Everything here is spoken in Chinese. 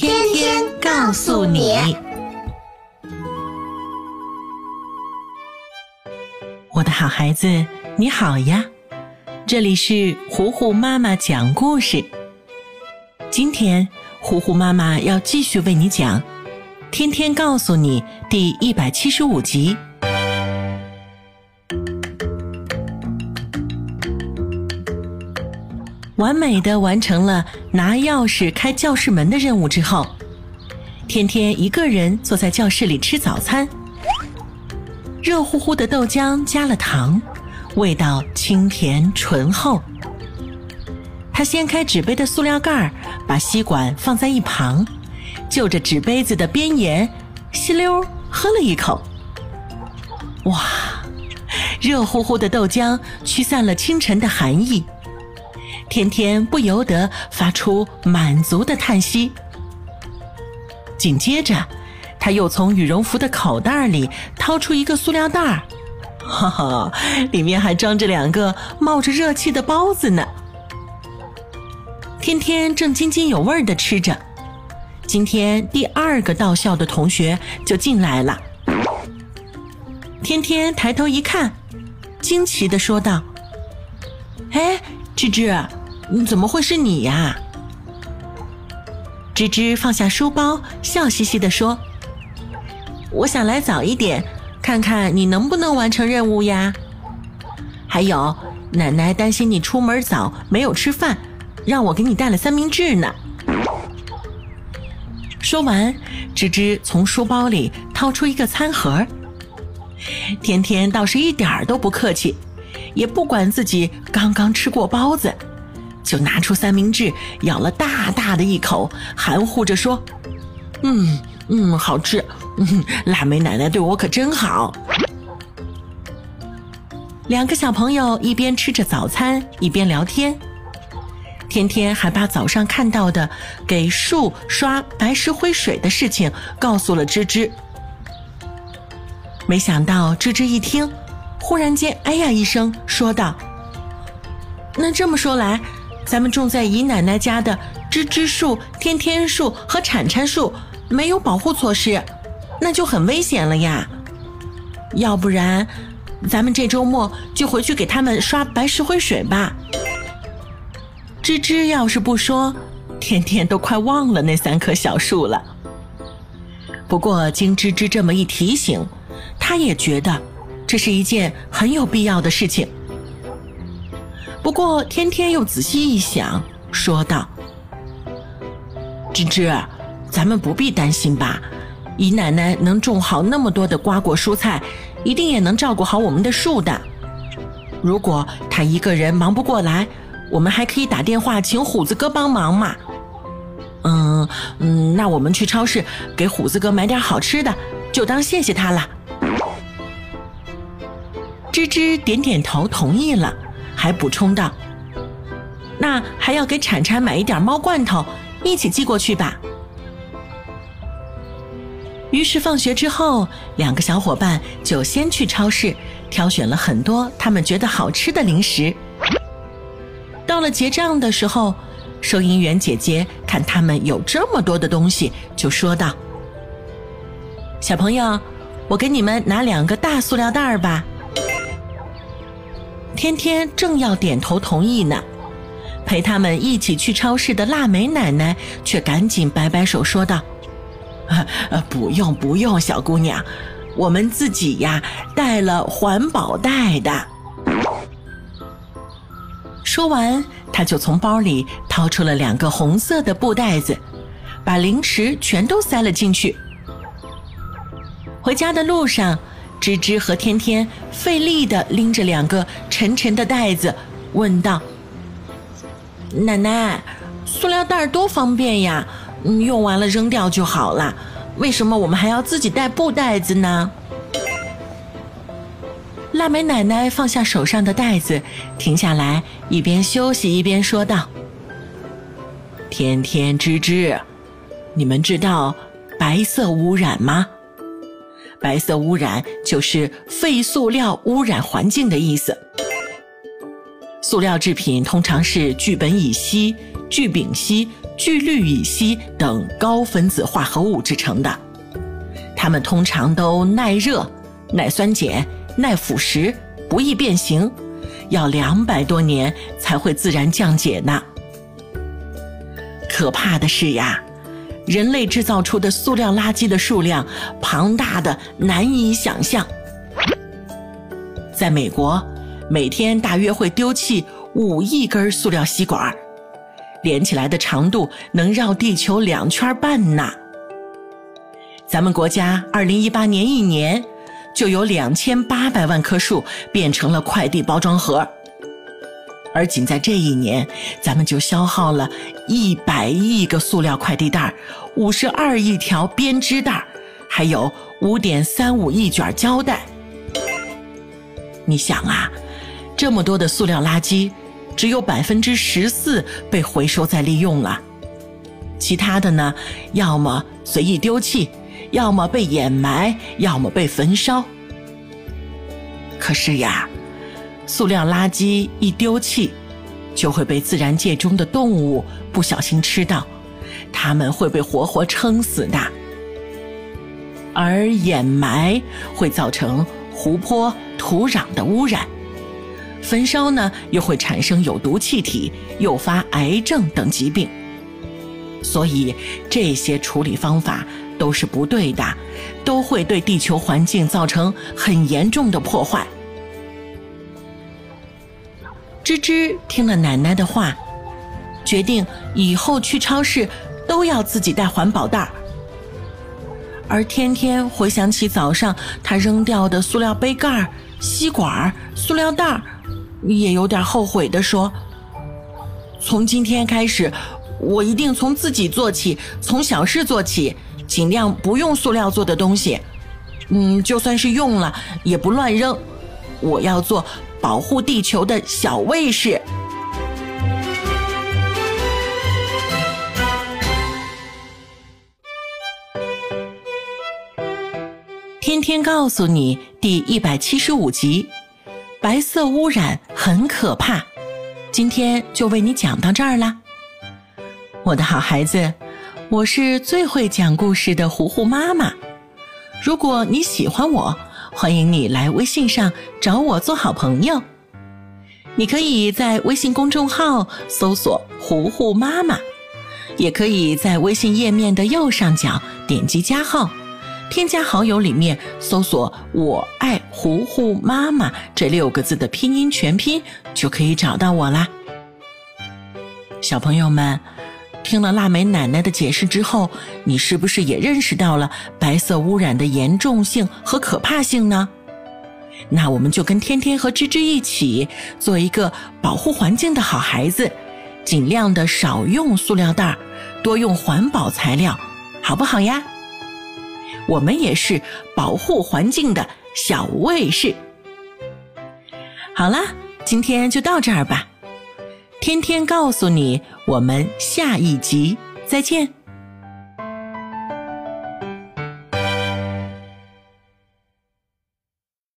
天天告诉你，我的好孩子，你好呀！这里是糊糊妈妈讲故事。今天，糊糊妈妈要继续为你讲《天天告诉你》第一百七十五集。完美的完成了拿钥匙开教室门的任务之后，天天一个人坐在教室里吃早餐。热乎乎的豆浆加了糖，味道清甜醇厚。他掀开纸杯的塑料盖儿，把吸管放在一旁，就着纸杯子的边沿，吸溜喝了一口。哇，热乎乎的豆浆驱散了清晨的寒意。天天不由得发出满足的叹息。紧接着，他又从羽绒服的口袋里掏出一个塑料袋儿，哈哈，里面还装着两个冒着热气的包子呢。天天正津津有味的吃着，今天第二个到校的同学就进来了。天天抬头一看，惊奇的说道：“哎，芝芝。”怎么会是你呀？芝芝放下书包，笑嘻嘻地说：“我想来早一点，看看你能不能完成任务呀。还有，奶奶担心你出门早没有吃饭，让我给你带了三明治呢。”说完，芝芝从书包里掏出一个餐盒。天天倒是一点儿都不客气，也不管自己刚刚吃过包子。就拿出三明治，咬了大大的一口，含糊着说：“嗯嗯，好吃。嗯，腊梅奶奶对我可真好。”两个小朋友一边吃着早餐，一边聊天。天天还把早上看到的给树刷白石灰水的事情告诉了芝芝。没想到芝芝一听，忽然间“哎呀”一声，说道：“那这么说来……”咱们种在姨奶奶家的芝芝树、天天树和铲铲树没有保护措施，那就很危险了呀。要不然，咱们这周末就回去给他们刷白石灰水吧。芝芝要是不说，天天都快忘了那三棵小树了。不过经芝芝这么一提醒，他也觉得这是一件很有必要的事情。不过，天天又仔细一想，说道：“芝芝，咱们不必担心吧？姨奶奶能种好那么多的瓜果蔬菜，一定也能照顾好我们的树的。如果她一个人忙不过来，我们还可以打电话请虎子哥帮忙嘛。嗯嗯，那我们去超市给虎子哥买点好吃的，就当谢谢他了。”芝芝点点头，同意了。还补充道：“那还要给铲铲买一点猫罐头，一起寄过去吧。”于是放学之后，两个小伙伴就先去超市挑选了很多他们觉得好吃的零食。到了结账的时候，收银员姐姐看他们有这么多的东西，就说道：“小朋友，我给你们拿两个大塑料袋吧。”天天正要点头同意呢，陪他们一起去超市的腊梅奶奶却赶紧摆摆手说道：“呃，不用不用，小姑娘，我们自己呀带了环保袋的。”说完，他就从包里掏出了两个红色的布袋子，把零食全都塞了进去。回家的路上，芝芝和天天费力的拎着两个沉沉的袋子，问道：“奶奶，塑料袋多方便呀，用完了扔掉就好了，为什么我们还要自己带布袋子呢？”腊梅奶奶放下手上的袋子，停下来，一边休息一边说道：“天天芝芝，你们知道白色污染吗？”白色污染就是废塑料污染环境的意思。塑料制品通常是聚苯乙烯、聚丙烯、聚氯乙烯等高分子化合物制成的，它们通常都耐热、耐酸碱、耐腐蚀、不易变形，要两百多年才会自然降解呢。可怕的是呀！人类制造出的塑料垃圾的数量庞大的难以想象。在美国，每天大约会丢弃五亿根塑料吸管，连起来的长度能绕地球两圈半呢。咱们国家二零一八年一年就有两千八百万棵树变成了快递包装盒。而仅在这一年，咱们就消耗了一百亿个塑料快递袋，五十二亿条编织袋，还有五点三五亿卷胶带。你想啊，这么多的塑料垃圾，只有百分之十四被回收再利用了，其他的呢，要么随意丢弃，要么被掩埋，要么被焚烧。可是呀。塑料垃圾一丢弃，就会被自然界中的动物不小心吃到，它们会被活活撑死的。而掩埋会造成湖泊、土壤的污染，焚烧呢又会产生有毒气体，诱发癌症等疾病。所以这些处理方法都是不对的，都会对地球环境造成很严重的破坏。芝芝听了奶奶的话，决定以后去超市都要自己带环保袋。而天天回想起早上他扔掉的塑料杯盖、吸管、塑料袋，也有点后悔的说：“从今天开始，我一定从自己做起，从小事做起，尽量不用塑料做的东西。嗯，就算是用了，也不乱扔。我要做。”保护地球的小卫士，天天告诉你第一百七十五集：白色污染很可怕。今天就为你讲到这儿啦，我的好孩子，我是最会讲故事的糊糊妈妈。如果你喜欢我。欢迎你来微信上找我做好朋友。你可以在微信公众号搜索“糊糊妈妈”，也可以在微信页面的右上角点击加号，添加好友里面搜索“我爱糊糊妈妈”这六个字的拼音全拼，就可以找到我啦。小朋友们。听了腊梅奶奶的解释之后，你是不是也认识到了白色污染的严重性和可怕性呢？那我们就跟天天和芝芝一起做一个保护环境的好孩子，尽量的少用塑料袋，多用环保材料，好不好呀？我们也是保护环境的小卫士。好啦，今天就到这儿吧。天天告诉你，我们下一集再见。